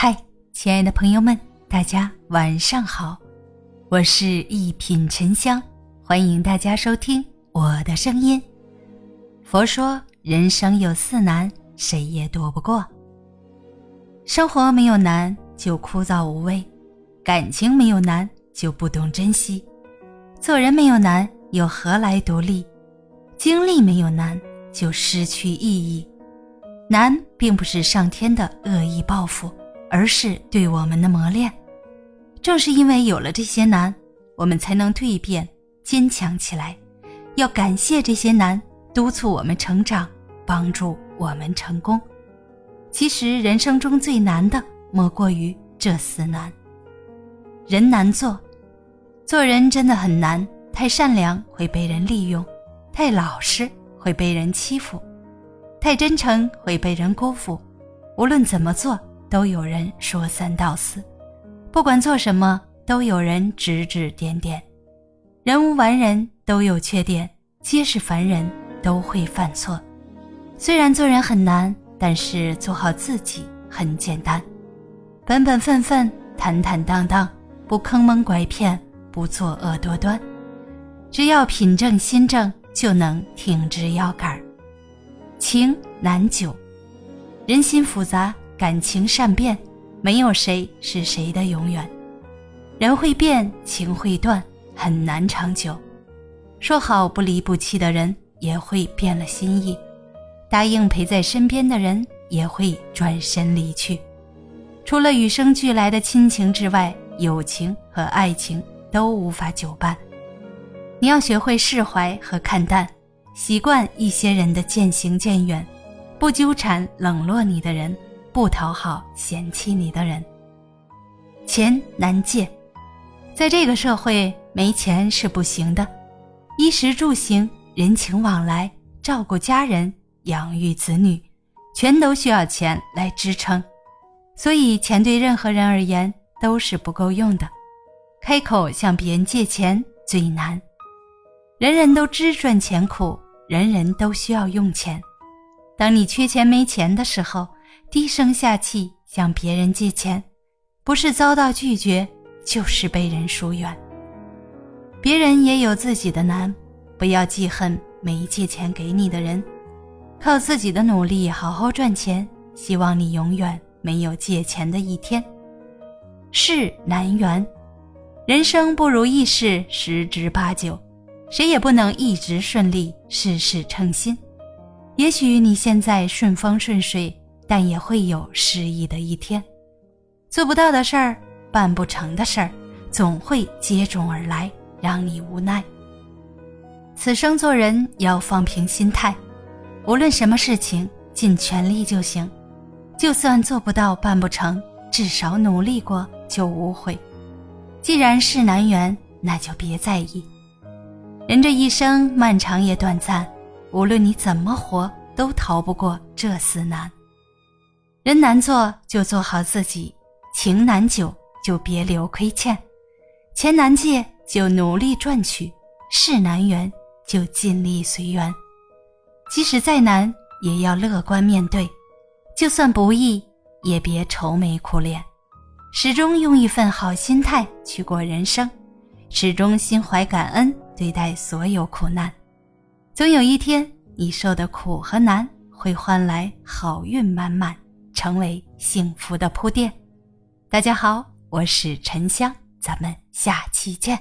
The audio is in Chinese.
嗨，亲爱的朋友们，大家晚上好，我是一品沉香，欢迎大家收听我的声音。佛说人生有四难，谁也躲不过。生活没有难就枯燥无味，感情没有难就不懂珍惜，做人没有难又何来独立？经历没有难就失去意义。难并不是上天的恶意报复。而是对我们的磨练。正是因为有了这些难，我们才能蜕变、坚强起来。要感谢这些难，督促我们成长，帮助我们成功。其实人生中最难的，莫过于这四难。人难做，做人真的很难。太善良会被人利用，太老实会被人欺负，太真诚会被人辜负。无论怎么做。都有人说三道四，不管做什么，都有人指指点点。人无完人，都有缺点，皆是凡人，都会犯错。虽然做人很难，但是做好自己很简单。本本分分，坦坦荡荡，不坑蒙拐骗，不作恶多端。只要品正心正，就能挺直腰杆情难久，人心复杂。感情善变，没有谁是谁的永远。人会变，情会断，很难长久。说好不离不弃的人，也会变了心意；答应陪在身边的人，也会转身离去。除了与生俱来的亲情之外，友情和爱情都无法久伴。你要学会释怀和看淡，习惯一些人的渐行渐远，不纠缠冷落你的人。不讨好嫌弃你的人，钱难借，在这个社会没钱是不行的。衣食住行、人情往来、照顾家人、养育子女，全都需要钱来支撑。所以，钱对任何人而言都是不够用的。开口向别人借钱最难。人人都知赚钱苦，人人都需要用钱。当你缺钱没钱的时候。低声下气向别人借钱，不是遭到拒绝，就是被人疏远。别人也有自己的难，不要记恨没借钱给你的人，靠自己的努力好好赚钱。希望你永远没有借钱的一天。事难圆，人生不如意事十之八九，谁也不能一直顺利，事事称心。也许你现在顺风顺水。但也会有失意的一天，做不到的事儿，办不成的事儿，总会接踵而来，让你无奈。此生做人要放平心态，无论什么事情，尽全力就行。就算做不到、办不成，至少努力过就无悔。既然事难圆，那就别在意。人这一生漫长也短暂，无论你怎么活，都逃不过这四难。人难做就做好自己，情难久就别留亏欠，钱难借就努力赚取，事难圆就尽力随缘。即使再难，也要乐观面对；就算不易，也别愁眉苦脸。始终用一份好心态去过人生，始终心怀感恩对待所有苦难。总有一天，你受的苦和难会换来好运满满。成为幸福的铺垫。大家好，我是沉香，咱们下期见。